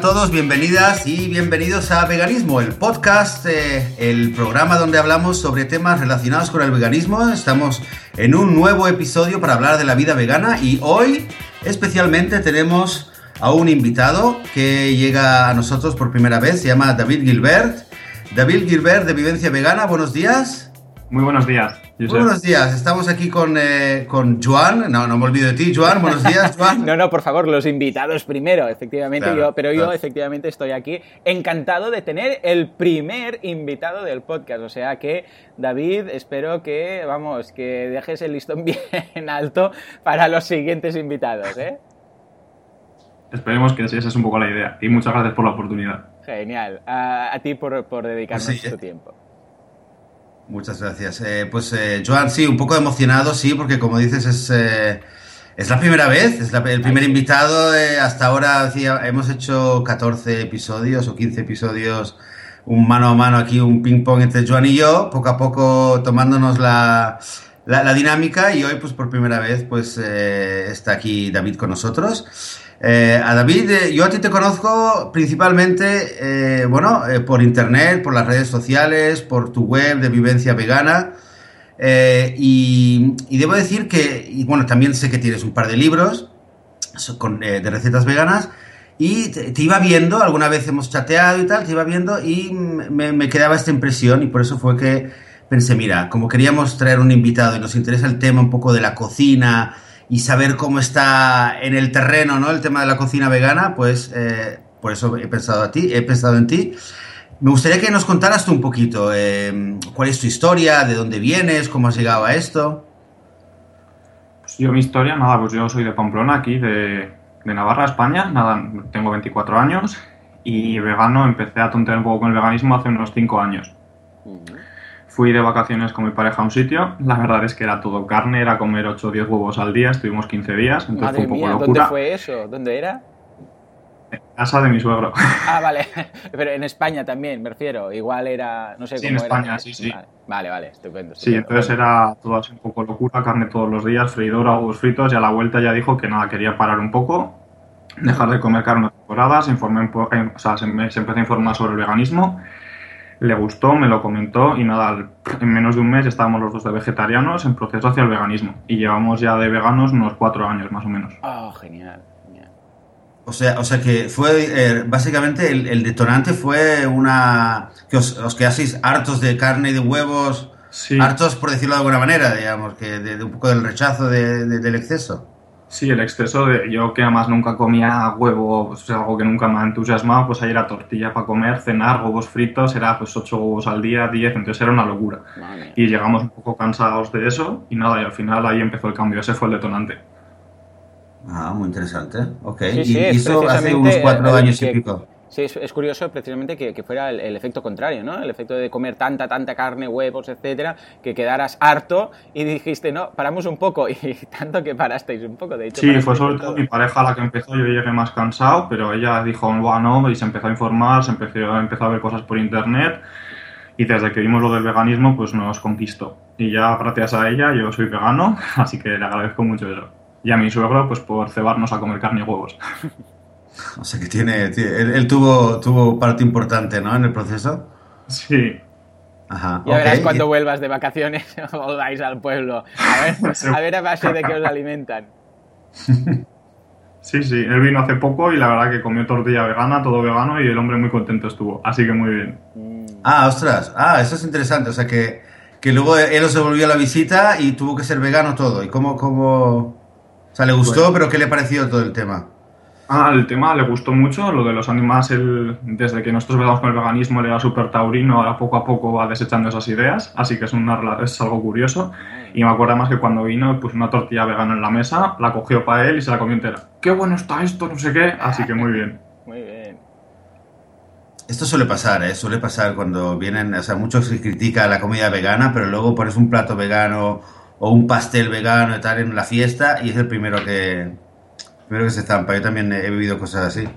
todos, bienvenidas y bienvenidos a Veganismo, el podcast, eh, el programa donde hablamos sobre temas relacionados con el veganismo. Estamos en un nuevo episodio para hablar de la vida vegana y hoy especialmente tenemos a un invitado que llega a nosotros por primera vez, se llama David Gilbert. David Gilbert de Vivencia Vegana, buenos días. Muy buenos días. Muy buenos días, estamos aquí con, eh, con Joan, no, no me olvido de ti, Joan, buenos días, Joan. no, no, por favor, los invitados primero, efectivamente, yo, pero yo efectivamente estoy aquí encantado de tener el primer invitado del podcast, o sea que, David, espero que, vamos, que dejes el listón bien alto para los siguientes invitados, ¿eh? Esperemos que esa es un poco la idea, y muchas gracias por la oportunidad. Genial, a, ti por, por dedicarnos pues tu tiempo. Muchas gracias. Eh, pues eh, Joan, sí, un poco emocionado, sí, porque como dices es, eh, es la primera vez, es el primer invitado. hasta ahora hemos hecho 14 episodios o 15 episodios, un mano a mano aquí, un ping pong entre Joan y yo, poco a poco tomándonos la, la, dinámica y hoy pues por primera vez pues está aquí David con nosotros. Eh, a David, eh, yo a ti te conozco principalmente, eh, bueno, por internet, por las redes sociales, por tu web de Vivencia Vegana. Y, debo decir que, y bueno, también sé que tienes un par de libros de recetas veganas. Y te, iba viendo, alguna vez hemos chateado y tal, te iba viendo y me, me quedaba esta impresión y por eso fue que pensé, mira, como queríamos traer un invitado y nos interesa el tema un poco de la cocina, y saber cómo está en el terreno, ¿no? El tema de la cocina vegana, pues eh, por eso he pensado a ti, he pensado en ti. Me gustaría que nos contaras tú un poquito eh, cuál es tu historia, de dónde vienes, cómo has llegado a esto. Pues yo mi historia, nada, pues yo soy de Pamplona, aquí de, de Navarra, España, nada, tengo 24 años y vegano, empecé a tontear un poco con el veganismo hace unos 5 años. Fui de vacaciones con mi pareja a un sitio. La verdad es que era todo carne, era comer 8 o 10 huevos al día. Estuvimos 15 días, entonces fue un poco locura. ¿Dónde fue eso? ¿Dónde era? En casa de mi suegro. Ah, vale. Pero en España también, me refiero. Igual era, no sé sí, cómo en España, sí, sí. Vale, vale, estupendo, Sí, entonces era todo así un poco locura, carne todos los días, freidora, huevos fritos, y a la vuelta ya dijo que nada, quería parar un poco, dejar de comer carne temporada, se, informé, o sea, se, se empezó a informar sobre el veganismo le gustó, me lo comentó y nada, en menos de un mes estábamos los dos de vegetarianos en proceso hacia el veganismo y llevamos ya de veganos unos cuatro años más o menos. Ah, genial. O sea, o sea que fue eh, básicamente el, detonante fue una que os, quedaseis hartos de carne y de huevos, hartos por decirlo de alguna manera, digamos, que de, un poco del rechazo del exceso. Sí, el exceso de yo que además nunca comía huevo, pues algo que nunca me ha entusiasmado, pues ahí era tortilla para comer, cenar, huevos fritos, era pues ocho huevos al día, diez, entonces era una locura. Y llegamos un poco cansados de eso y nada, y al final ahí empezó el cambio, ese fue el detonante. Ah, muy interesante, ok. y eso hace unos cuatro años y pico. Sí, es, curioso precisamente que, fuera el, efecto contrario, ¿no? El efecto de comer tanta, tanta carne, huevos, etcétera, que quedaras harto y dijiste, no, paramos un poco. Y tanto que parasteis un poco, de hecho. Sí, fue sobre todo mi pareja la que empezó, yo llegué más cansado, pero ella dijo, bueno, y se empezó a informar, se empezó, empezó a ver cosas por internet. Y desde que vimos lo del veganismo, pues nos conquistó. Y ya gracias a ella yo soy vegano, así que le agradezco mucho eso. Y a mi suegro, pues por cebarnos a comer carne y huevos. O sea que tiene, él, tuvo, tuvo parte importante, ¿no? En el proceso. Sí. Ajá. Ya verás cuando vuelvas de vacaciones volváis al pueblo. A ver, a ver a base de qué os alimentan. Sí, sí, él vino hace poco y la verdad que comió tortilla vegana, todo vegano y el hombre muy contento estuvo, así que muy bien. Ah, ostras, ah, eso es interesante, o sea que, que luego él se volvió a la visita y tuvo que ser vegano todo. ¿Y cómo, cómo... O sea, le gustó, pero qué le pareció todo el tema? Ah, el tema le gustó mucho, lo de los animales, desde que nosotros veamos con el veganismo, él era súper taurino, ahora poco a poco va desechando esas ideas, así que es, una, es algo curioso. Y me acuerdo más que cuando vino, puso una tortilla vegana en la mesa, la cogió para él y se la comió entera. ¡Qué bueno está esto! No sé qué, así que muy bien. Muy bien. Esto suele pasar, ¿eh? Suele pasar cuando vienen, o sea, muchos se critica la comida vegana, pero luego pones un plato vegano o un pastel vegano y tal en la fiesta y es el primero que, Primero que se zampa, yo también he vivido cosas así.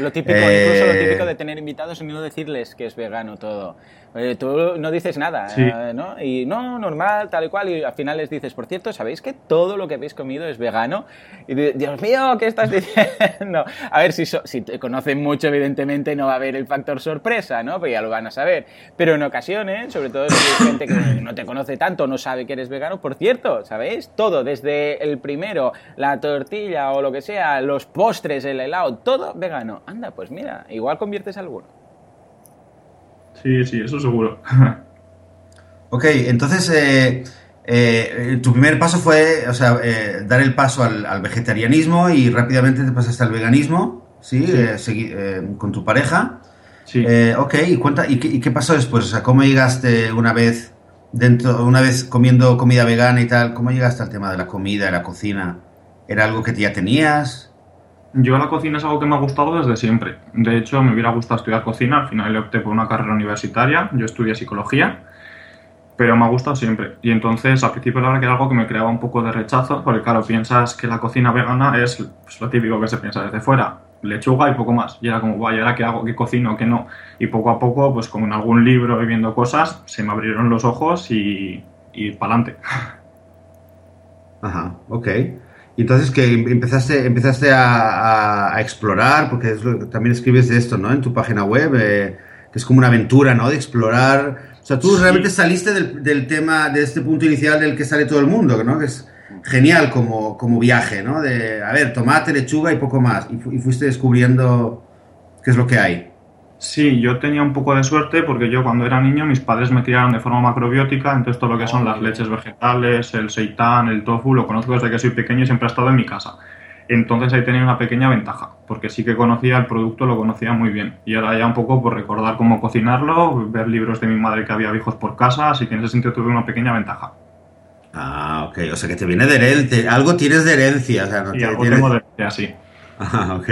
Lo típico, incluso lo eh, típico de tener invitados y no decirles que es vegano todo. Eh, tú no dices nada, eh, ¿no? Y no, normal, tal y cual, y al final les dices, por cierto, ¿sabéis que todo lo que habéis comido es vegano? Y Dios mío, ¿qué estás diciendo? A ver, si, si te conocen mucho, evidentemente no va a haber el factor sorpresa, ¿no? Pues ya lo van a saber. Pero en ocasiones, sobre todo si hay gente que no te conoce tanto, no sabe que eres vegano, por cierto, ¿sabéis? Todo, desde el primero, la tortilla o lo que sea, los postres, el helado, todo vegano. Anda, pues mira, igual conviertes alguno. Sí, sí, eso seguro. ok, entonces eh, eh, tu primer paso fue, o sea, eh, dar el paso al, vegetarianismo y rápidamente te pasaste al veganismo, ¿sí? con tu pareja. Sí. ok, y, cuenta, ¿y qué, pasó después? O sea, ¿cómo llegaste una vez dentro, una vez comiendo comida vegana y tal, cómo llegaste al tema de la comida, de la cocina? ¿Era algo que ya tenías? Yo la cocina es algo que me ha gustado desde siempre. De hecho, me hubiera gustado estudiar cocina. Al final opté por una carrera universitaria. Yo estudié psicología, pero me ha gustado siempre. Y entonces, al principio, la verdad que era algo que me creaba un poco de rechazo, porque claro, piensas que la cocina vegana es pues, lo típico que se piensa desde fuera. Lechuga y poco más. Y era como, vaya, ¿ahora qué hago? ¿Qué cocino? ¿Qué no? Y poco a poco, pues como en algún libro y viendo cosas, se me abrieron los ojos y, y para adelante. Ajá, ok. Y entonces que empezaste, empezaste a, explorar, porque es lo, también escribes de esto, ¿no? En tu página web, eh, que es como una aventura, ¿no? De explorar. O sea, tú realmente saliste del, tema, de este punto inicial del que sale todo el mundo, ¿no? Que es genial como, como viaje, ¿no? De, a ver, tomate, lechuga y poco más. Y, y fuiste descubriendo qué es lo que hay. Sí, yo tenía un poco de suerte porque yo cuando era niño mis padres me criaron de forma macrobiótica, entonces todo lo que son las leches vegetales, el seitán, el tofu, lo conozco desde que soy pequeño y siempre ha estado en mi casa. Entonces ahí tenía una pequeña ventaja, porque sí que conocía el producto, lo conocía muy bien. Y ahora ya un poco por recordar cómo cocinarlo, ver libros de mi madre que había hijos por casa, así que en ese sentido tuve una pequeña ventaja. Ah, ok, o sea que te viene de herencia, algo tienes de herencia, o sea, no sí, algo tengo de herencia, sí. Ah, ok.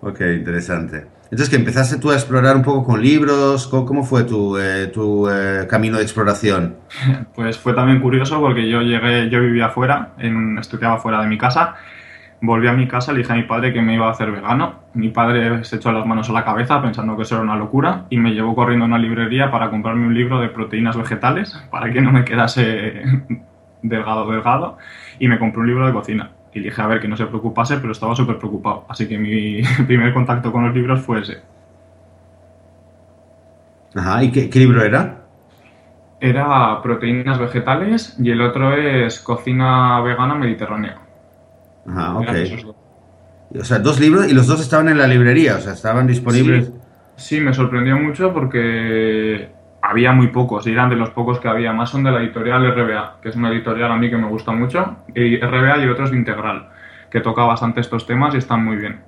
Ok, interesante. Entonces, que empezaste tú a explorar un poco con libros, ¿cómo, fue tu, eh, tu eh, camino de exploración? Pues fue también curioso porque yo llegué, yo vivía fuera, en, estudiaba fuera de mi casa, volví a mi casa, le dije a mi padre que me iba a hacer vegano. Mi padre se echó las manos a la cabeza pensando que eso era una locura y me llevó corriendo a una librería para comprarme un libro de proteínas vegetales para que no me quedase delgado, delgado, y me compré un libro de cocina y dije a ver que no se preocupase, pero estaba súper preocupado. Así que mi primer contacto con los libros fue ese. Ajá, ¿y qué, libro era? Era Proteínas Vegetales y el otro es Cocina Vegana Mediterránea. Ajá, ok. O sea, dos libros y los dos estaban en la librería, o sea, estaban disponibles. sí me sorprendió mucho porque había muy pocos, y eran de los pocos que había, más son de la editorial RBA, que es una editorial a mí que me gusta mucho, y RBA y otros de Integral, que toca bastante estos temas y están muy bien.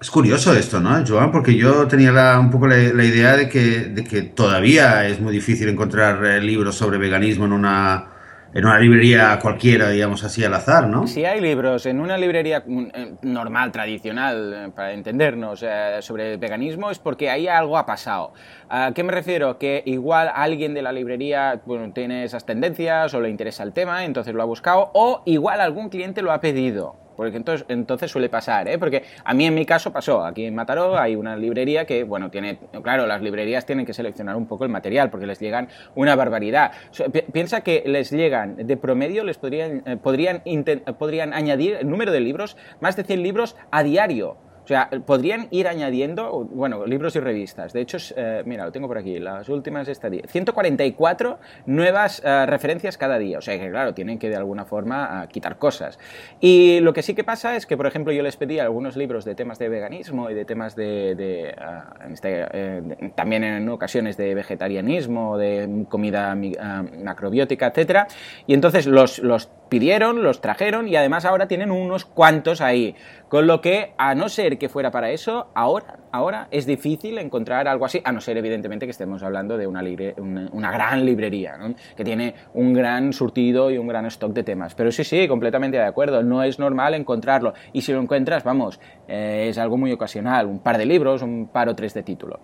Es curioso esto, ¿no, Joan? Porque yo tenía un poco la, idea de que, de que todavía es muy difícil encontrar eh, libros sobre veganismo en una en una librería cualquiera, digamos así, al azar, ¿no? Si hay libros en una librería mm, eh, normal, tradicional, eh, para entendernos, eh, sobre veganismo, es porque ahí algo ha pasado. ¿A qué me refiero? Que igual alguien de la librería tiene esas tendencias o le interesa el tema, entonces lo ha buscado, o igual algún cliente lo ha pedido. Porque entonces, entonces suele pasar, ¿eh? Porque a mí en mi caso pasó. Aquí en Mataró hay una librería que, bueno, tiene... Claro, las librerías tienen que seleccionar un poco el material porque les llegan una barbaridad. piensa que les llegan, de promedio, les podrían, eh, podrían, podrían añadir el número de libros, más de 100 libros a diario. O sea, podrían ir añadiendo, bueno, libros y revistas. De hecho, eh, mira, lo tengo por aquí, las últimas esta día. 144 nuevas eh, referencias cada día. O sea que, claro, tienen que de alguna forma quitar cosas. Y lo que sí que pasa es que, por ejemplo, yo les pedí algunos libros de temas de veganismo y de temas de, ah, este, eh, también en ocasiones de vegetarianismo, de comida ah, macrobiótica, etcétera. Y entonces los, los pidieron, los trajeron y además ahora tienen unos cuantos ahí. Con lo que, a no ser que fuera para eso, ahora, ahora es difícil encontrar algo así, a no ser evidentemente que estemos hablando de una, gran librería, que tiene un gran surtido y un gran stock de temas. Pero sí, sí, completamente de acuerdo, no es normal encontrarlo. Y si lo encuentras, vamos, eh, es algo muy ocasional, un par de libros, un par o tres de títulos.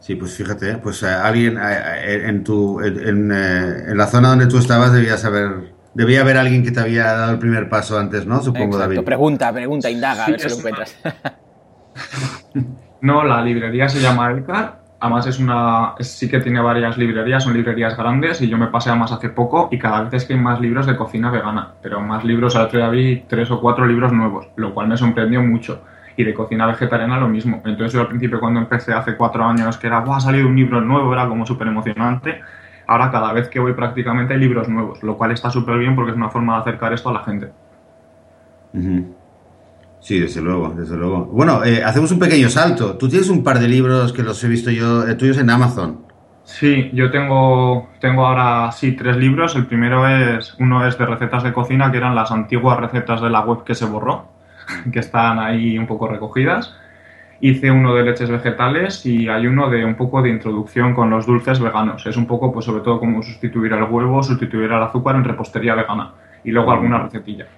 Sí, pues fíjate, pues eh, alguien eh, en, tu, en la zona donde tú estabas debías haber Debía haber alguien que te había dado el primer paso antes, ¿no? Supongo, David. Pregunta, pregunta, indaga, a ver si lo encuentras. No, la librería se llama Elcar. Además es una, sí que tiene varias librerías, son librerías grandes y yo me pasé a más hace poco y cada vez es que hay más libros de cocina vegana, pero más libros, al otro día vi tres o cuatro libros nuevos, lo cual me sorprendió mucho. Y de cocina vegetariana lo mismo. Entonces yo al principio cuando empecé hace cuatro años que era, ¡guau, ha salido un libro nuevo! Era como súper emocionante. Ahora cada vez que voy prácticamente hay libros nuevos, lo cual está súper bien porque es una forma de acercar esto a la gente. Sí, desde luego, desde luego. Bueno, eh, hacemos un pequeño salto. Tú tienes un par de libros que los he visto yo, eh, tuyos en Amazon. Sí, yo tengo, tengo ahora sí tres libros. El primero es, uno es de recetas de cocina, que eran las antiguas recetas de la web que se borró, que están ahí un poco recogidas. Hice uno de leches vegetales y hay uno de un poco de introducción con los dulces veganos. Es un poco, pues sobre todo, cómo sustituir el huevo, sustituir el azúcar en repostería vegana. Y luego alguna recetilla.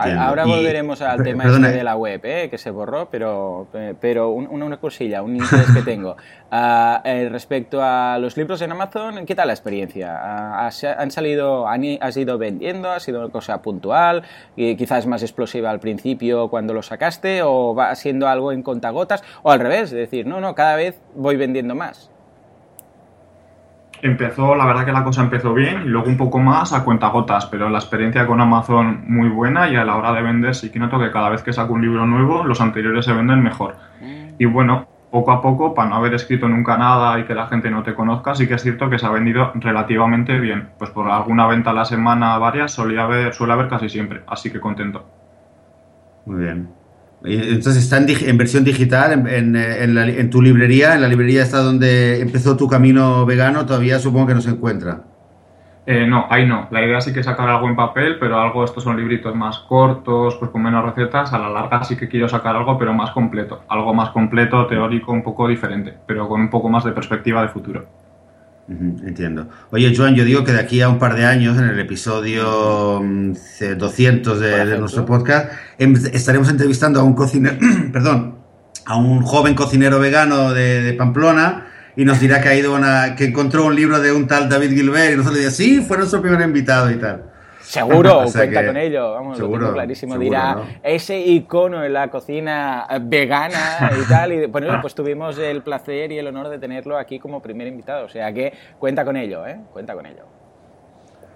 Ahora volveremos al tema este de la web, ¿eh? que se borró, pero, pero una, una cosilla, un interés que tengo. Uh, respecto a los libros en Amazon, ¿qué tal la experiencia? Uh, ¿Han salido, han, has ido vendiendo? ¿Ha sido una cosa puntual? Y quizás más explosiva al principio cuando lo sacaste? ¿O va siendo algo en contagotas? ¿O al revés? Es decir, no, no, cada vez voy vendiendo más empezó, la verdad que la cosa empezó bien y luego un poco más a cuentagotas, pero la experiencia con Amazon muy buena y a la hora de vender sí que noto que cada vez que saco un libro nuevo los anteriores se venden mejor. Mm. Y bueno, poco a poco, para no haber escrito nunca nada y que la gente no te conozca, sí que es cierto que se ha vendido relativamente bien. Pues por alguna venta a la semana, varias, solía haber, suele haber casi siempre, así que contento. Muy bien. Entonces está en, versión digital, en, tu librería, en la librería está donde empezó tu camino vegano, todavía supongo que no se encuentra. Eh, no, ahí no. La idea sí que sacar algo en papel, pero algo, estos son libritos más cortos, pues con menos recetas. A la larga sí que quiero sacar algo, pero más completo. Algo más completo, teórico, un poco diferente, pero con un poco más de perspectiva de futuro entiendo. Oye, Joan, yo digo que de aquí a un par de años, en el episodio 200 mm, de, nuestro podcast, em, estaremos entrevistando a un cocinero, perdón, a un joven cocinero vegano de, Pamplona y nos dirá que ha ido una, que encontró un libro de un tal David Gilbert y nosotros le dirá, sí, fue nuestro primer invitado y tal. Seguro, cuenta con ello, vamos, lo tengo clarísimo. Dirá, ese icono en la cocina vegana y tal. Y bueno, pues tuvimos el placer y el honor de tenerlo aquí como primer invitado. O sea que cuenta con ello, ¿eh? Cuenta con ello.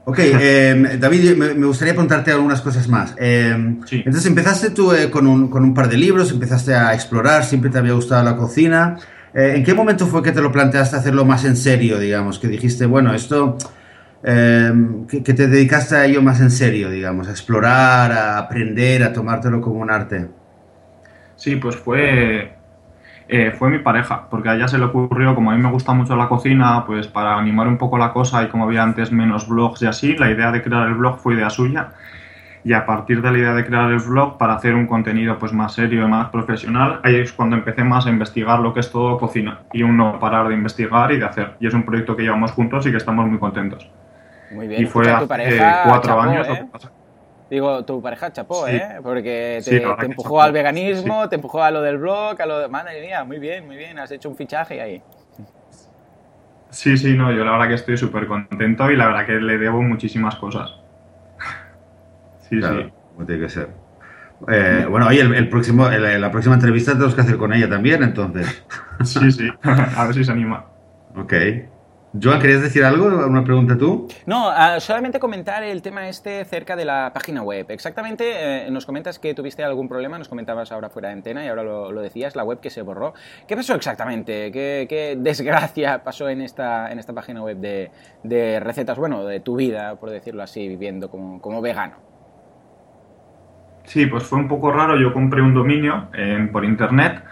Ok, em, David, me, gustaría preguntarte algunas cosas más. Em, entonces, empezaste tú eh, con, un, con, un, par de libros, empezaste a explorar, siempre te había gustado la cocina. Eh, ¿En qué momento fue que te lo planteaste hacerlo más en serio, digamos? Que dijiste, bueno, esto Em, que, te dedicaste a ello más en serio, digamos, a explorar, a aprender, a tomártelo como un arte? Sí, pues fue, eh, fue mi pareja, porque a ella se le ocurrió, como a mí me gusta mucho la cocina, pues para animar un poco la cosa y como había antes menos blogs y así, la idea de crear el blog fue idea suya. Y a partir de la idea de crear el blog para hacer un contenido pues más serio y más profesional, ahí es cuando empecé más a investigar lo que es todo cocina y un no parar de investigar y de hacer. Y es un proyecto que llevamos juntos y que estamos muy contentos. Muy bien. Y fue hace cuatro años. ¿eh? Digo, tu pareja chapó, ¿eh? Porque te, empujó al veganismo, te empujó a lo del blog, a lo de... Madre mía, muy bien, muy bien. Has hecho un fichaje ahí. Sí, sí, no, yo la verdad que estoy súper contento y la verdad que le debo muchísimas cosas. sí, sí. Como tiene que ser. Eh, bueno, oye, el, próximo, la próxima entrevista tenemos que hacer con ella también, entonces. sí, sí, a ver si se anima. Ok. Joan, ¿querías decir algo? ¿Una pregunta tú? No, ah, solamente comentar el tema este cerca de la página web. Exactamente, eh, nos comentas que tuviste algún problema, nos comentabas ahora fuera de antena y ahora lo, decías, la web que se borró. ¿Qué pasó exactamente? ¿Qué, desgracia pasó en esta, en esta página web de, recetas, bueno, de tu vida, por decirlo así, viviendo como, como vegano? Sí, pues fue un poco raro. Yo compré un dominio por internet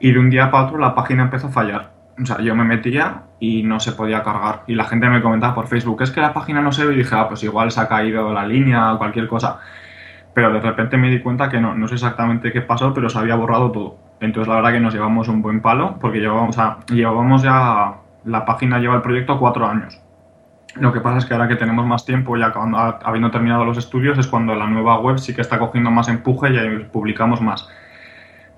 y de un día para otro la página empezó a fallar o sea, yo me metía y no se podía cargar. Y la gente me comentaba por Facebook, es que la página no se ve y dije, ah, pues igual se ha caído la línea o cualquier cosa. Pero de repente me di cuenta que no, no sé exactamente qué pasó, pero se había borrado todo. Entonces la verdad que nos llevamos un buen palo porque llevábamos, llevábamos ya, la página lleva el proyecto cuatro años. Lo que pasa es que ahora que tenemos más tiempo, ya habiendo terminado los estudios, es cuando la nueva web sí que está cogiendo más empuje y publicamos más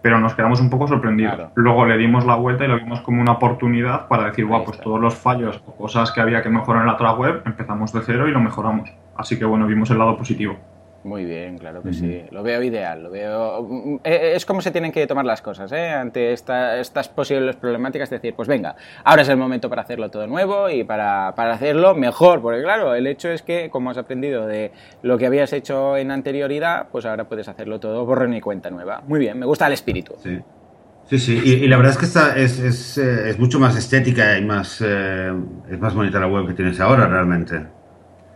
pero nos quedamos un poco sorprendidos. Luego le dimos la vuelta y lo vimos como una oportunidad para decir, guau, pues todos los fallos o cosas que había que mejorar en la otra web, empezamos de cero y lo mejoramos. Así que bueno, vimos el lado positivo. Muy bien, claro que sí. Lo veo ideal, lo veo... Mm, eh, es como se tienen que tomar las cosas, ¿eh? Ante estas posibles problemáticas, decir, pues venga, ahora es el momento para hacerlo todo nuevo y para, para, hacerlo mejor, porque claro, el hecho es que como has aprendido de lo que habías hecho en anterioridad, pues ahora puedes hacerlo todo borrón y cuenta nueva. Muy bien, me gusta el espíritu. Sí. Sí, sí, y, la verdad es que esta es, es, eh, es mucho más estética y más, eh, es más bonita la web que tienes ahora realmente.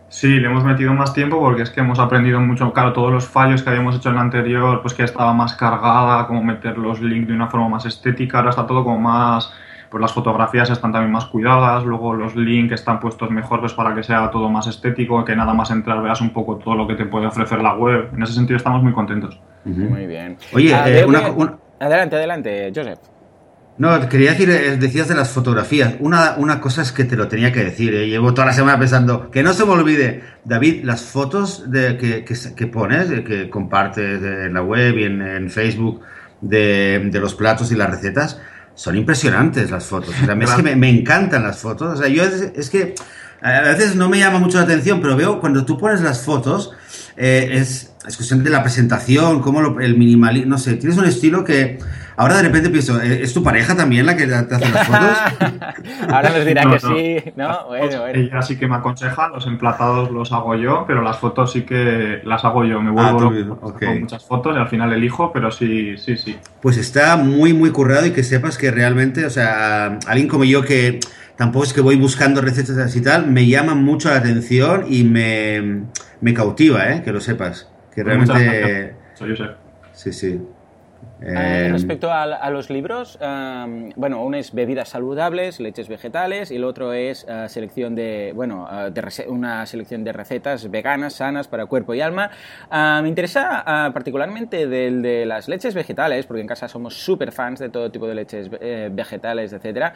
Sí, le hemos metido más tiempo porque es que hemos aprendido mucho, claro, todos los fallos que habíamos hecho en la anterior, pues que estaba más cargada, como meter los links de una forma más estética, ahora está todo como más, pues las fotografías están también más cuidadas, luego los links están puestos mejor pues para que sea todo más estético, que nada más entrar veas un poco todo lo que te puede ofrecer la web. En ese sentido estamos muy contentos. Muy bien. Oye, ah, eh, una, adelante, adelante, Joseph. No, quería decir, eh, decías de las fotografías. Una, una cosa es que te lo tenía que decir. Eh. Llevo toda la semana pensando que no se me olvide, David, las fotos de, que, que, pones, que compartes en la web y en, Facebook de, de, los platos y las recetas, son impresionantes las fotos. O sea, es que me, me, encantan las fotos. O sea, yo es, que a veces no me llama mucho la atención, pero veo cuando tú pones las fotos, eh, es, es cuestión de la presentación, cómo el minimalismo, no sé, tienes un estilo que Ahora de repente pienso, ¿e-, ¿es tu pareja también la que te hace las fotos? Ahora nos dirá que sí, ¿no? Bueno, bueno. Ella sí que me aconseja, los emplatados los hago yo, pero las fotos sí que las hago yo. Me vuelvo ah, con muchas fotos y al final elijo, pero sí, sí, sí. Pues está muy, muy currado y que sepas que realmente, o sea, alguien como yo que tampoco es que voy buscando recetas y tal, me llama mucho la atención y me, me cautiva, ¿eh? Que lo sepas. Que pues realmente... Soy Josep. Sí, sí. Eh, respecto a, los libros, bueno, uno es bebidas saludables, leches vegetales, y el otro es eh, selección de, bueno, eh, una selección de recetas veganas, sanas para cuerpo y alma. me interesa particularmente del de las leches vegetales, porque en casa somos súper fans de todo tipo de leches vegetales, etcétera.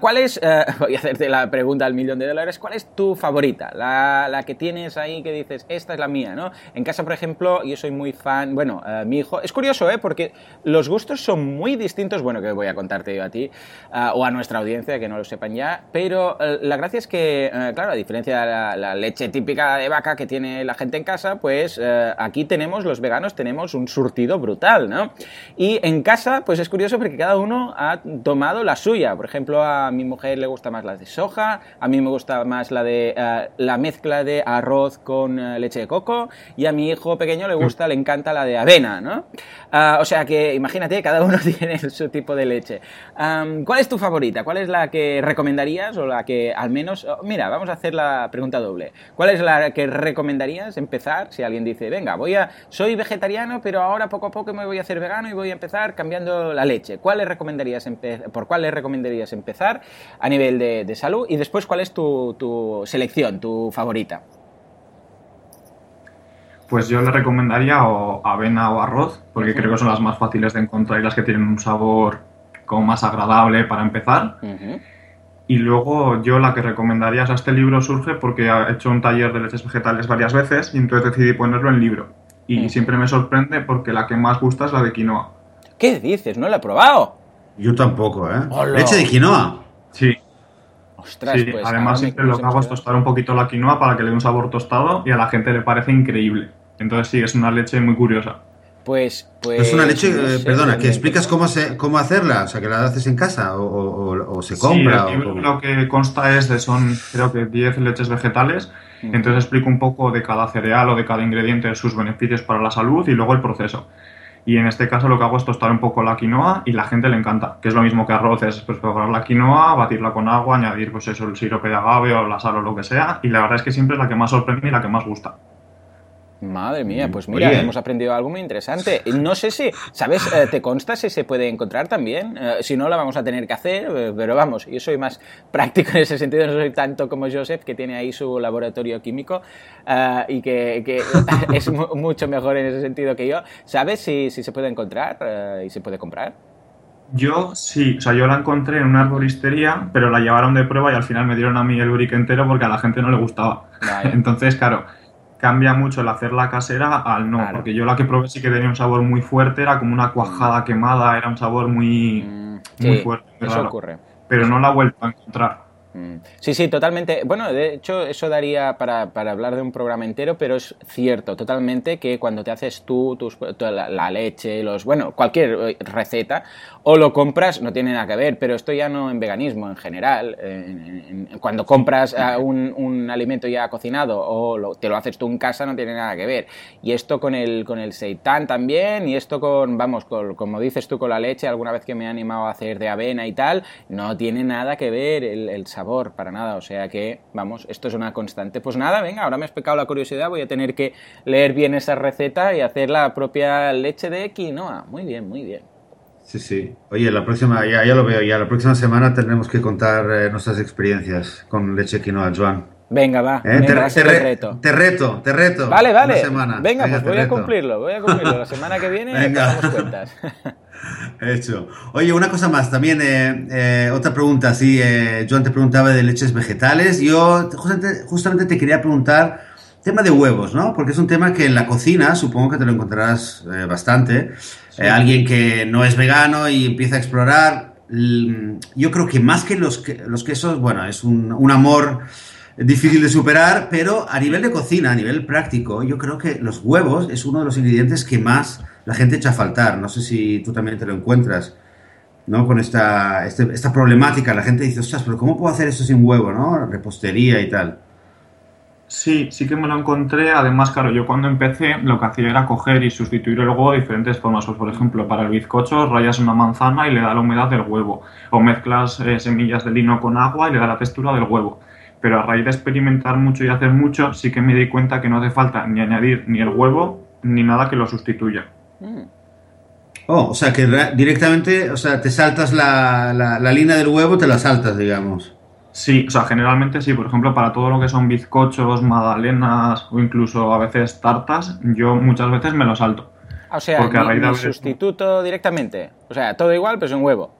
¿Cuál es, voy a hacerte la pregunta al millón de dólares, cuál es tu favorita? La, la, que tienes ahí que dices, esta es la mía, ¿no? En casa, por ejemplo, yo soy muy fan, bueno, mi hijo, es curioso, ¿eh? Porque los gustos son muy distintos, bueno, que voy a contarte yo a ti ah, o a nuestra audiencia, que no lo sepan ya, pero eh, la gracia es que, eh, claro, a diferencia de la, leche típica de vaca que tiene la gente en casa, pues eh, aquí tenemos, los veganos, tenemos un surtido brutal, ¿no? Y en casa, pues es curioso porque cada uno ha tomado la suya. Por ejemplo, a mi mujer le gusta más la de soja, a mí me gusta más la de la mezcla de arroz con leche de coco y a mi hijo pequeño le gusta, le encanta la de avena, ¿no? Ah, o sea que imagínate, cada uno tiene su tipo de leche. ¿Cuál es tu favorita? ¿Cuál es la que recomendarías o la que al menos... Oh, mira, vamos a hacer la pregunta doble. ¿Cuál es la que recomendarías empezar si alguien dice, venga, voy a... Soy vegetariano, pero ahora poco a poco me voy a hacer vegano y voy a empezar cambiando la leche. ¿Cuál recomendarías ¿Por cuál le recomendarías empezar a nivel de, salud? Y después, ¿cuál es tu selección, tu favorita? Pues yo le recomendaría o avena o arroz, porque creo que son las más fáciles de encontrar y las que tienen un sabor como más agradable para empezar. Y luego yo la que recomendaría, o este libro surge porque he hecho un taller de leches vegetales varias veces y entonces decidí ponerlo en libro. Y siempre me sorprende porque la que más gusta es la de quinoa. ¿Qué dices? ¿No la he probado? Yo tampoco, ¿eh? ¿Leche de quinoa? Sí. Ostras, pues además siempre lo que hago es tostar un poquito la quinoa para que le dé un sabor tostado y a la gente le parece increíble. Entonces sí, es una leche muy curiosa. Pues, pues. Es una leche, eh, perdona, que explicas cómo, se, cómo hacerla, o sea, que la haces en casa o, se compra. Sí, lo que consta es de son, creo que 10 leches vegetales. Mm. Entonces explico un poco de cada cereal o de cada ingrediente sus beneficios para la salud y luego el proceso. Y en este caso lo que hago es tostar un poco la quinoa y la gente le encanta, que es lo mismo que arroz, es pues, preparar la quinoa, batirla con agua, añadir pues eso, el sirope de agave o la sal o lo que sea, y la verdad es que siempre es la que más sorprende y la que más gusta. Madre mía, pues mira, hemos aprendido algo muy interesante. No sé si, ¿sabes? Eh, ¿Te consta si se puede encontrar también? Eh, si no, la vamos a tener que hacer, eh, pero vamos, yo soy más práctico en ese sentido, no soy tanto como Joseph, que tiene ahí su laboratorio químico y que, es mucho mejor en ese sentido que yo. ¿Sabes si, si se puede encontrar y se puede comprar? Yo sí, o sea, yo la encontré en una arboristería, pero la llevaron de prueba y al final me dieron a mí el brick entero porque a la gente no le gustaba. Entonces, claro cambia mucho el hacerla casera al no, porque yo la que probé sí que tenía un sabor muy fuerte, era como una cuajada mm. quemada, era un sabor muy, mm, muy fuerte. Eso ocurre. Pero no la he vuelto a encontrar. Mm. Sí, sí, totalmente. Bueno, de hecho, eso daría para, para, hablar de un programa entero, pero es cierto, totalmente, que cuando te haces tú tus, la, la, leche, los. Bueno, cualquier eh, receta, o lo compras, no tiene nada que ver, pero esto ya no en veganismo en general. cuando compras un, un, alimento ya cocinado o te lo haces tú en casa, no tiene nada que ver. Y esto con el, con el seitán también, y esto con, vamos, con, como dices tú, con la leche, alguna vez que me he animado a hacer de avena y tal, no tiene nada que ver el, el sabor, para nada. O sea que, vamos, esto es una constante. Pues nada, venga, ahora me has pecado la curiosidad, voy a tener que leer bien esa receta y hacer la propia leche de quinoa. Muy bien, muy bien. Sí, sí. Oye, la próxima, ya, ya lo veo, ya la próxima semana tendremos que contar eh, nuestras experiencias con leche quinoa, Joan. Venga, va. ¿Eh? Venga, te, te, reto. te, reto. te reto, Vale, vale. Semana. Venga, venga, pues voy a cumplirlo, voy a cumplirlo. La semana que viene venga. cuentas. Hecho. Oye, una cosa más, también eh, eh, otra pregunta, sí, eh, Joan te preguntaba de leches vegetales, yo justamente, justamente, te quería preguntar tema de huevos, ¿no? Porque es un tema que en la cocina supongo que te lo encontrarás bastante. Sí. alguien que no es vegano y empieza a explorar, yo creo que más que los, que, los quesos, bueno, es un, un amor difícil de superar, pero a nivel de cocina, a nivel práctico, yo creo que los huevos es uno de los ingredientes que más la gente echa a faltar. No sé si tú también te lo encuentras, ¿no? Con esta, este, esta problemática. La gente dice, ostras, pero ¿cómo puedo hacer eso sin huevo, no? Repostería y tal. Sí, sí que me lo encontré. Además, claro, yo cuando empecé lo que hacía era coger y sustituir el huevo de diferentes formas. Pues, por ejemplo, para el bizcocho rayas una manzana y le da la humedad del huevo. O mezclas eh, semillas de lino con agua y le da la textura del huevo. Pero a raíz de experimentar mucho y hacer mucho, sí que me di cuenta que no hace falta ni añadir ni el huevo ni nada que lo sustituya. Mm. Oh, o sea que directamente, o sea, te saltas la, la, la, línea del huevo, te la saltas, digamos. Sí, o sea, generalmente sí. Por ejemplo, para todo lo que son bizcochos, magdalenas o incluso a veces tartas, yo muchas veces me lo salto. O sea, Porque a raíz de... sustituto directamente. O sea, todo igual, pero sin huevo.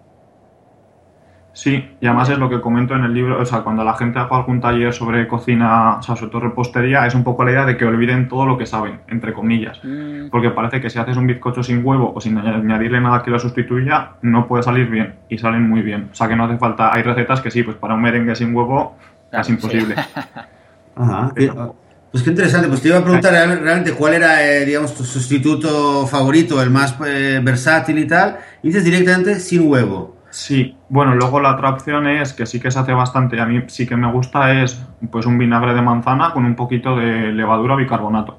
Sí, y además es lo que comento en el libro, o sea, cuando la gente haga algún taller sobre cocina, o sea, sobre todo repostería, es un poco la idea de que olviden todo lo que saben, entre comillas. Mm. Porque parece que si haces un bizcocho sin huevo o sin añadirle nada que lo sustituya, no puede salir bien, y salen muy bien. O sea, que no hace falta, hay recetas que sí, pues para un merengue sin huevo claro, es imposible. Sí. Ajá. Pero, pues qué interesante, pues te iba a preguntar realmente cuál era, eh, digamos, tu sustituto favorito, el más eh, versátil y tal, y dices directamente sin huevo. Sí, bueno, luego la otra opción es que sí que se hace bastante a mí sí que me gusta es pues un vinagre de manzana con un poquito de levadura bicarbonato.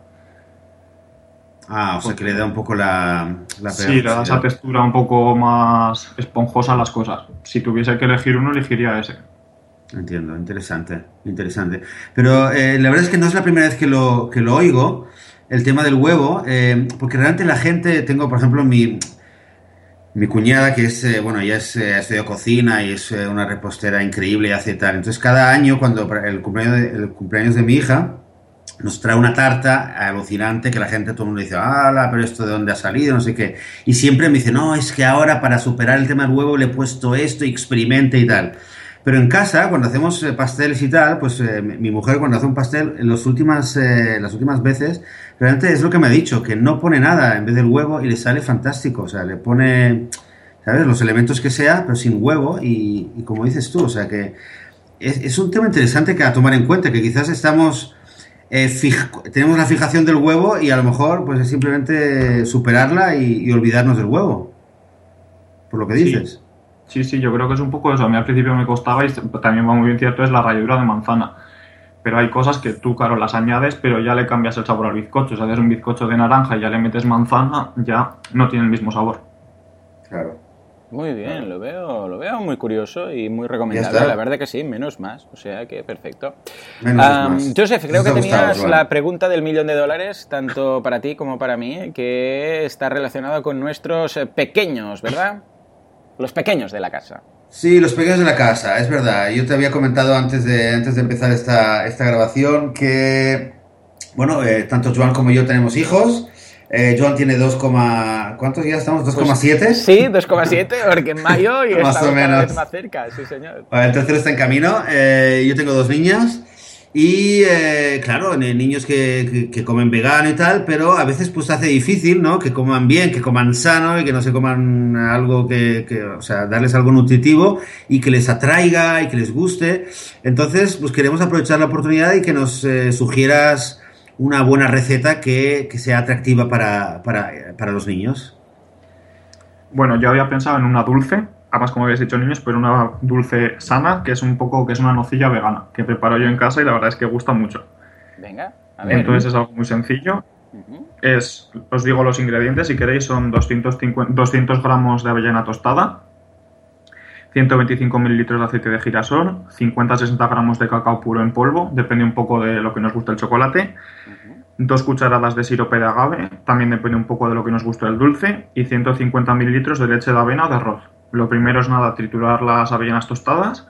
Ah, o sea que le da un poco la... la sí, le da esa textura un poco más esponjosa a las cosas. Si tuviese que elegir uno, elegiría ese. Entiendo, interesante, interesante. Pero eh, la verdad es que no es la primera vez que lo, que lo oigo, el tema del huevo, eh, porque realmente la gente, tengo por ejemplo mi, mi cuñada, que es, eh, bueno, ella es, eh, ha estudiado cocina y es eh, una repostera increíble y hace tal. Entonces, cada año, cuando el cumpleaños, de, el cumpleaños de mi hija, nos trae una tarta alucinante que la gente, todo el mundo dice, ¡hala! Pero esto de dónde ha salido, no sé qué. Y siempre me dice, no, es que ahora para superar el tema del huevo le he puesto esto y experimente y tal. Pero en casa, cuando hacemos pasteles y tal, pues eh, mi mujer cuando hace un pastel, en las últimas, eh, las últimas veces, realmente es lo que me ha dicho, que no pone nada en vez del huevo y le sale fantástico. O sea, le pone, ¿sabes? Los elementos que sea, pero sin huevo y, y como dices tú, o sea que es, es, un tema interesante que a tomar en cuenta, que quizás estamos... Eh, tenemos la fijación del huevo y a lo mejor pues es simplemente superarla y, y olvidarnos del huevo. Por lo que dices. Sí. Sí, sí, yo creo que es un poco eso. A mí al principio me costaba y también va muy bien cierto, es la ralladura de manzana. Pero hay cosas que tú, claro, las añades, pero ya le cambias el sabor al bizcocho. Si haces un bizcocho de naranja y ya le metes manzana, ya no tiene el mismo sabor. Claro. Muy bien, lo veo, lo veo muy curioso y muy recomendable. La verdad que sí, menos más. O sea que perfecto. Um, más. Joseph, creo que tenías gustado, la pregunta del millón de dólares, tanto para ti como para mí, que está relacionada con nuestros pequeños, ¿verdad? Los pequeños de la casa. Sí, los pequeños de la casa, es verdad. Yo te había comentado antes de, antes de empezar esta, esta grabación que, bueno, eh, tanto Joan como yo tenemos hijos. Eh, Joan tiene 2, ¿cuántos ya estamos? ¿2,7? Pues, sí, 2,7, porque en mayo y más o menos. Vez más cerca, sí señor. El tercero está en camino. Eh, yo tengo dos niñas Y eh, claro, niños que, que, comen vegano y tal, pero a veces pues hace difícil, ¿no? Que coman bien, que coman sano y que no se coman algo que, que, o sea, darles algo nutritivo y que les atraiga y que les guste. Entonces, pues queremos aprovechar la oportunidad y que nos eh, sugieras una buena receta que, sea atractiva para, para, para los niños. Bueno, yo había pensado en una dulce, además como habéis dicho niños, pero una dulce sana, que es un poco, que es una nocilla vegana, que preparo yo en casa y la verdad es que gusta mucho. Venga, a ver. Entonces es algo muy sencillo. Es, os digo los ingredientes, si queréis, son 250, 200 gramos de avellana tostada, 125 mililitros de aceite de girasol, 50-60 gramos de cacao puro en polvo, depende un poco de lo que nos guste el chocolate, dos cucharadas de sirope de agave, también depende un poco de lo que nos guste el dulce, y 150 mililitros de leche de avena o de arroz. Lo primero es nada, triturar las avellanas tostadas,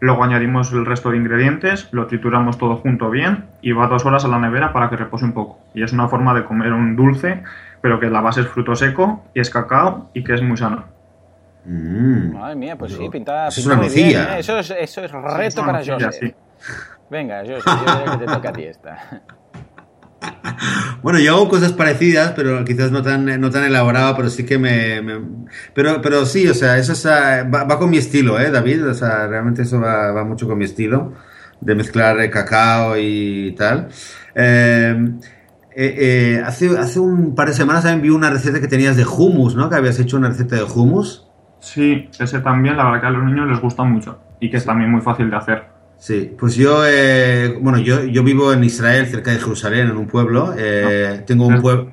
luego añadimos el resto de ingredientes, lo trituramos todo junto bien y va dos horas a la nevera para que repose un poco. Y es una forma de comer un dulce, pero que la base es fruto seco y es cacao y que es muy sano. Mm. Madre mía, pues sí, pinta, muy bien. ¿eh? Eso, es, eso es reto para Joseph. Venga, Joseph, yo creo que te toca a ti esta. Bueno, yo hago cosas parecidas, pero quizás no tan, no tan elaborado, pero sí que me, pero, pero sí, o sea, eso va, con mi estilo, ¿eh, David? O sea, realmente eso va, mucho con mi estilo, de mezclar cacao y tal. Em, eh, eh, hace, hace un par de semanas también vi una receta que tenías de hummus, ¿no? Que habías hecho una receta de hummus. Sí, ese también, la verdad que a los niños les gusta mucho y que es también muy fácil de hacer. Sí, pues yo, eh, bueno, yo, yo vivo en Israel, cerca de Jerusalén, en un pueblo. Eh, tengo un pueblo.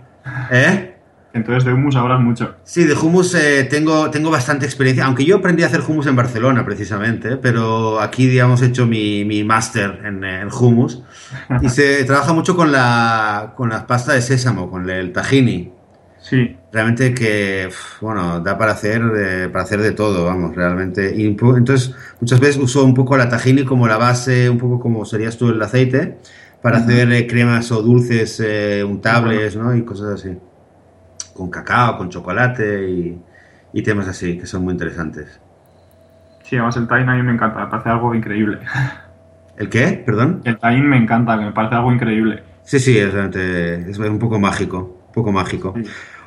¿Eh? Entonces de hummus hablas mucho. Sí, de hummus eh, tengo, tengo bastante experiencia, aunque yo aprendí a hacer hummus en Barcelona precisamente, pero aquí, digamos, he hecho mi, mi máster en, en, hummus y se trabaja mucho con la, con la pasta de sésamo, con el tahini. Sí. Realmente que, bueno, da para hacer, eh, para hacer de todo, vamos, realmente. Y, entonces, muchas veces uso un poco la tahini como la base, un poco como serías tú el aceite, para hacer eh, cremas o dulces eh, untables, ¿no? Y cosas así. Con cacao, con chocolate y, y, temas así, que son muy interesantes. Sí, además el tahini a mí me encanta, me parece algo increíble. ¿El qué? Perdón. El tahini me encanta, me parece algo increíble. Sí, sí, es, es un poco mágico, poco mágico.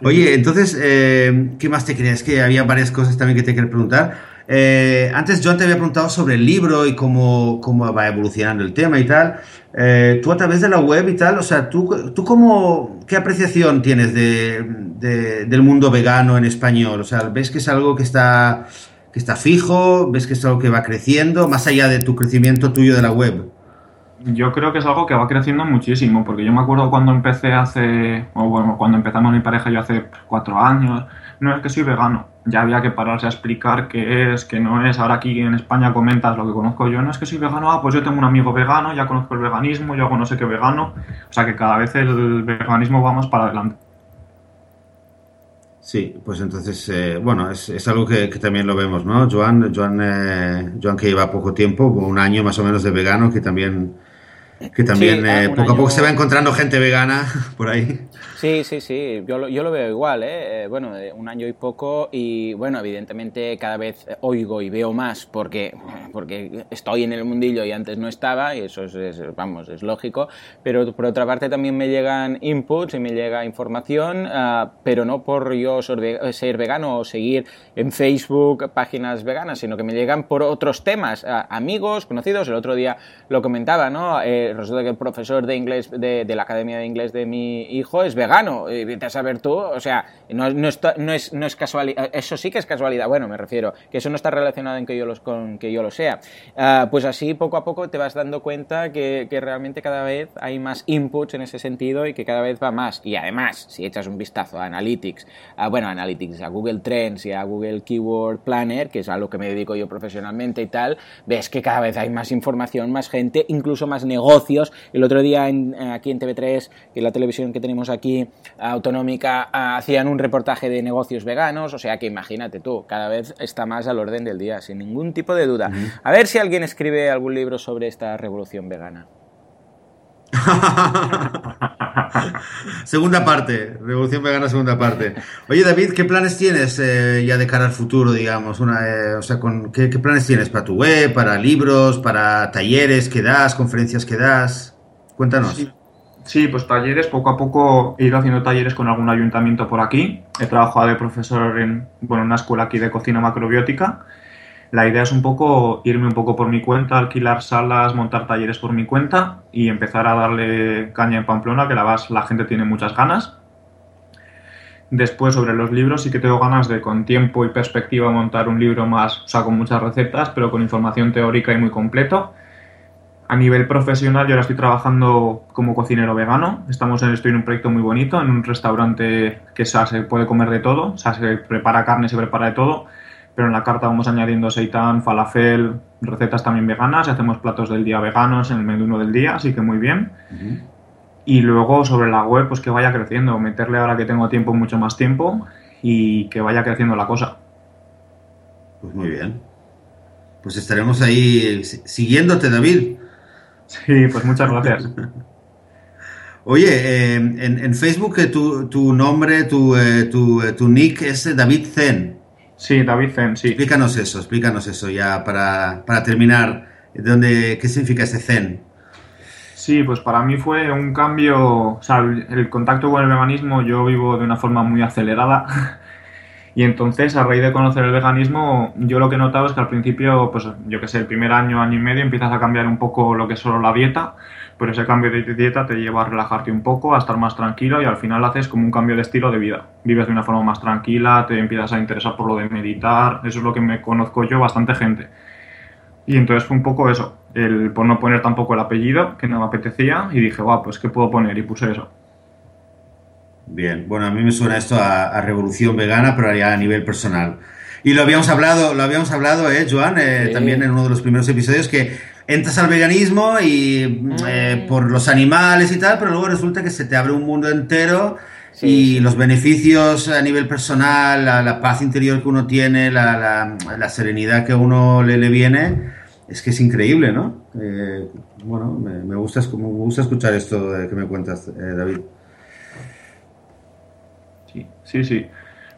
Oye, entonces, eh, ¿qué más te crees? Que había varias cosas también que te quería preguntar. Eh, antes John te había preguntado sobre el libro y cómo, cómo va evolucionando el tema y tal. Eh, tú a través de la web y tal, o sea, ¿tú, tú cómo, qué apreciación tienes de, del mundo vegano en español? O sea, ¿ves que es algo que está, que está fijo? ¿Ves que es algo que va creciendo más allá de tu crecimiento tuyo de la web? Yo creo que es algo que va creciendo muchísimo, porque yo me acuerdo cuando empecé hace, o bueno, cuando empezamos mi pareja yo hace cuatro años, no es que soy vegano, ya había que pararse a explicar qué es, qué no es, ahora aquí en España comentas lo que conozco yo, no es que soy vegano, ah, pues yo tengo un amigo vegano, ya conozco el veganismo, yo hago no sé qué vegano, o sea que cada vez el veganismo va más para adelante. Sí, pues entonces, eh, bueno, es, es algo que, que, también lo vemos, ¿no? Joan, Joan, eh, Joan que lleva poco tiempo, un año más o menos de vegano, que también que también eh, poco a poco se va encontrando gente vegana por ahí. Sí, sí, sí, yo lo, yo lo veo igual, ¿eh? ¿eh? Bueno, un año y poco y bueno, evidentemente cada vez oigo y veo más porque, porque estoy en el mundillo y antes no estaba y eso es, vamos, es lógico, pero por otra parte también me llegan inputs y me llega información, uh, pero no por yo ser vegano o seguir en Facebook páginas veganas, sino que me llegan por otros temas, uh, amigos, conocidos, el otro día lo comentaba, ¿no? Eh, resulta que el profesor de inglés de, de la Academia de Inglés de mi hijo es vegano vegano, y vete a saber tú, o sea, no, es, no es casualidad, eso sí que es casualidad, bueno, me refiero, que eso no está relacionado en que yo, los, con que yo lo sea. Uh, pues así poco a poco te vas dando cuenta que, que, realmente cada vez hay más inputs en ese sentido y que cada vez va más. Y además, si echas un vistazo a Analytics, a, bueno, Analytics, a Google Trends y a Google Keyword Planner, que es a lo que me dedico yo profesionalmente y tal, ves que cada vez hay más información, más gente, incluso más negocios. El otro día en, aquí en TV3, que es la televisión que tenemos aquí, autonómica hacían un reportaje de negocios veganos, o sea que imagínate tú, cada vez está más al orden del día, sin ningún tipo de duda. A ver si alguien escribe algún libro sobre esta revolución vegana. segunda parte, Revolución Vegana, segunda parte. Oye, David, ¿qué planes tienes eh, ya de cara al futuro, digamos? Una, eh, o sea, con, ¿qué, planes tienes para tu web, para libros, para talleres que das, conferencias que das? Cuéntanos. Sí. Pues talleres, poco a poco he ido haciendo talleres con algún ayuntamiento por aquí. He trabajado de profesor en bueno, una escuela aquí de cocina macrobiótica la idea es un poco irme un poco por mi cuenta, alquilar salas, montar talleres por mi cuenta y empezar a darle caña en Pamplona, que la, la gente tiene muchas ganas. Después, sobre los libros, sí que tengo ganas de, con tiempo y perspectiva, montar un libro más, o sea, con muchas recetas, pero con información teórica y muy completo. A nivel profesional, yo ahora estoy trabajando como cocinero vegano. Estamos en, estoy en un proyecto muy bonito, en un restaurante que se puede comer de todo, o sea, se prepara carne, se prepara de todo pero en la carta vamos añadiendo seitan, falafel, recetas también veganas hacemos platos del día veganos en el menú del día, así que muy bien. Y luego sobre la web, pues que vaya creciendo, meterle ahora que tengo tiempo mucho más tiempo y que vaya creciendo la cosa. Pues muy bien. Pues estaremos ahí siguiéndote, David. Sí, pues muchas gracias. Oye, eh, en, Facebook eh, tu, tu nombre, tu, eh, tu, tu nick es David Zen. Sí, David Zen, sí. Explícanos eso, explícanos eso ya para, para terminar. ¿Dónde, ¿Qué significa ese Zen? Sí, pues para mí fue un cambio, o sea, el contacto con el veganismo yo vivo de una forma muy acelerada y entonces a raíz de conocer el veganismo yo lo que he notado es que al principio, pues yo que sé, el primer año, año y medio empiezas a cambiar un poco lo que es solo la dieta pero ese cambio de dieta te lleva a relajarte un poco, a estar más tranquilo y al final haces como un cambio de estilo de vida. Vives de una forma más tranquila, te empiezas a interesar por lo de meditar, eso es lo que me conozco yo, bastante gente. Y entonces fue un poco eso, el por no poner tampoco el apellido, que no me apetecía, y dije, va, pues ¿qué puedo poner? Y puse eso. Bien, bueno, a mí me suena esto a, revolución vegana, pero ya a nivel personal. Y lo habíamos hablado, lo habíamos hablado, ¿eh, Joan? Eh, también en uno de los primeros episodios, que entras al veganismo y eh, mm. por los animales y tal, pero luego resulta que se te abre un mundo entero y los beneficios a nivel personal, la, paz interior que uno tiene, la, serenidad que a uno le, le, viene, es que es increíble, ¿no? Eh, bueno, me, gusta, me gusta escuchar esto que me cuentas, eh, David. Sí, sí, sí.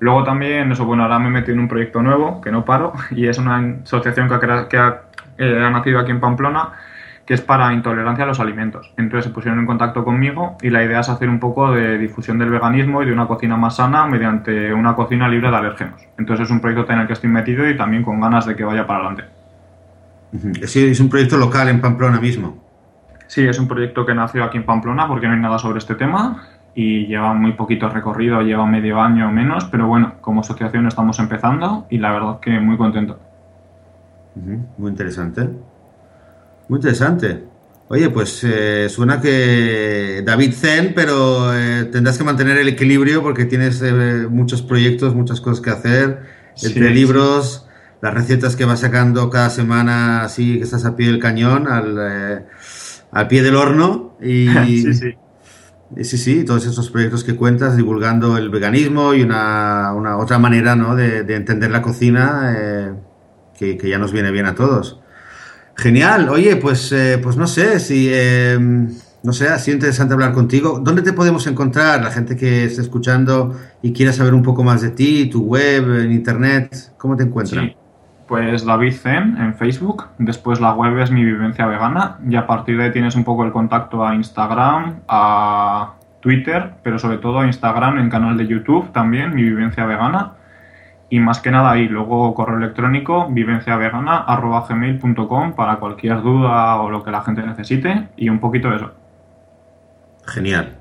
Luego también, eso, bueno, ahora me metí en un proyecto nuevo, que no paro, y es una asociación que ha, que ha eh, ha nacido aquí en Pamplona, que es para intolerancia a los alimentos. Entonces se pusieron en contacto conmigo y la idea es hacer un poco de difusión del veganismo y de una cocina más sana mediante una cocina libre de alérgenos. Entonces es un proyecto en el que estoy metido y también con ganas de que vaya para adelante. Sí, es un proyecto local en Pamplona mismo. Sí, es un proyecto que nació aquí en Pamplona porque no hay nada sobre este tema y lleva muy poquito recorrido, lleva medio año o menos, pero bueno, como asociación estamos empezando y la verdad que muy contento. Muy interesante. Muy interesante. Oye, pues eh, suena que David Zen, pero eh, tendrás que mantener el equilibrio porque tienes eh, muchos proyectos, muchas cosas que hacer, entre libros, las recetas que vas sacando cada semana, así que estás a pie del cañón, al, al pie del horno. Y, sí, sí. Sí, sí, todos esos proyectos que cuentas divulgando el veganismo y una, una otra manera ¿no? de, de entender la cocina que, ya nos viene bien a todos. Genial, oye, pues, eh, pues no sé, si, em, no sé, ha sido interesante hablar contigo. ¿Dónde te podemos encontrar? La gente que esté escuchando y quiera saber un poco más de ti, tu web, en internet, ¿cómo te encuentran? Pues David Zen en Facebook, después la web es Mi Vivencia Vegana y a partir de ahí tienes un poco el contacto a Instagram, a Twitter, pero sobre todo a Instagram, en canal de YouTube también, Mi Vivencia Vegana y más que nada ahí, luego correo electrónico vivenciavegana.gmail.com para cualquier duda o lo que la gente necesite. Y un poquito de eso. Genial,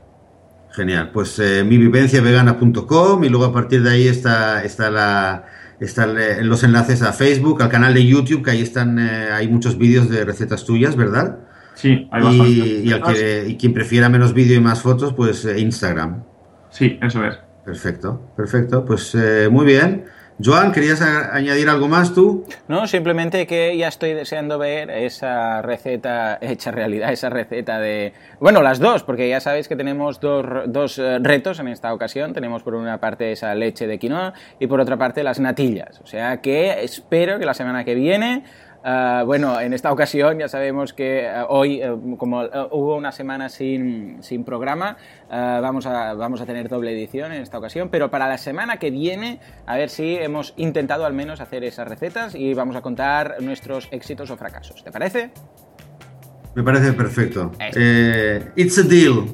genial. Pues eh, mivivenciavegana.com y luego a partir de ahí está, está la, están los enlaces a Facebook, al canal de YouTube, que ahí están, eh, hay muchos vídeos de recetas tuyas, ¿verdad? Sí, hay bastantes. Y, y, quien prefiera menos vídeo y más fotos, pues eh, Instagram. Sí, eso es. Perfecto, perfecto. Pues muy bien. Joan, ¿querías añadir algo más tú? No, simplemente que ya estoy deseando ver esa receta hecha realidad, esa receta de... Bueno, las dos, porque ya sabéis que tenemos dos, dos eh, retos en esta ocasión. Tenemos por una parte esa leche de quinoa y por otra parte las natillas. O sea que espero que la semana que viene Uh, bueno, en esta ocasión ya sabemos que uh, hoy, uh, como hubo una semana sin, sin programa, vamos, a, vamos a tener doble edición en esta ocasión, pero para la semana que viene, a ver si hemos intentado al menos hacer esas recetas y vamos a contar nuestros éxitos o fracasos. ¿Te parece? Me parece perfecto. Eh, it's a deal.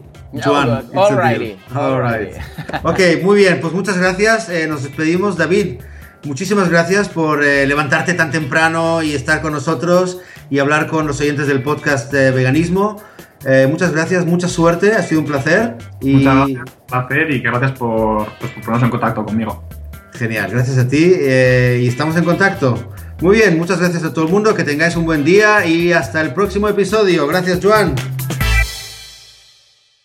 Joan, oh, Alrighty. All right. Ok, muy bien, pues muchas gracias. Eh, nos despedimos. David, muchísimas gracias por eh, levantarte tan temprano y estar con nosotros y hablar con los oyentes del podcast de veganismo. Eh, muchas gracias, mucha suerte, ha sido un placer. Y... Muchas gracias, un placer y gracias por, pues, por ponernos en contacto conmigo. Genial, gracias a ti y estamos en contacto. Muy bien, muchas gracias a todo el mundo, que tengáis un buen día y hasta el próximo episodio. Gracias, Joan.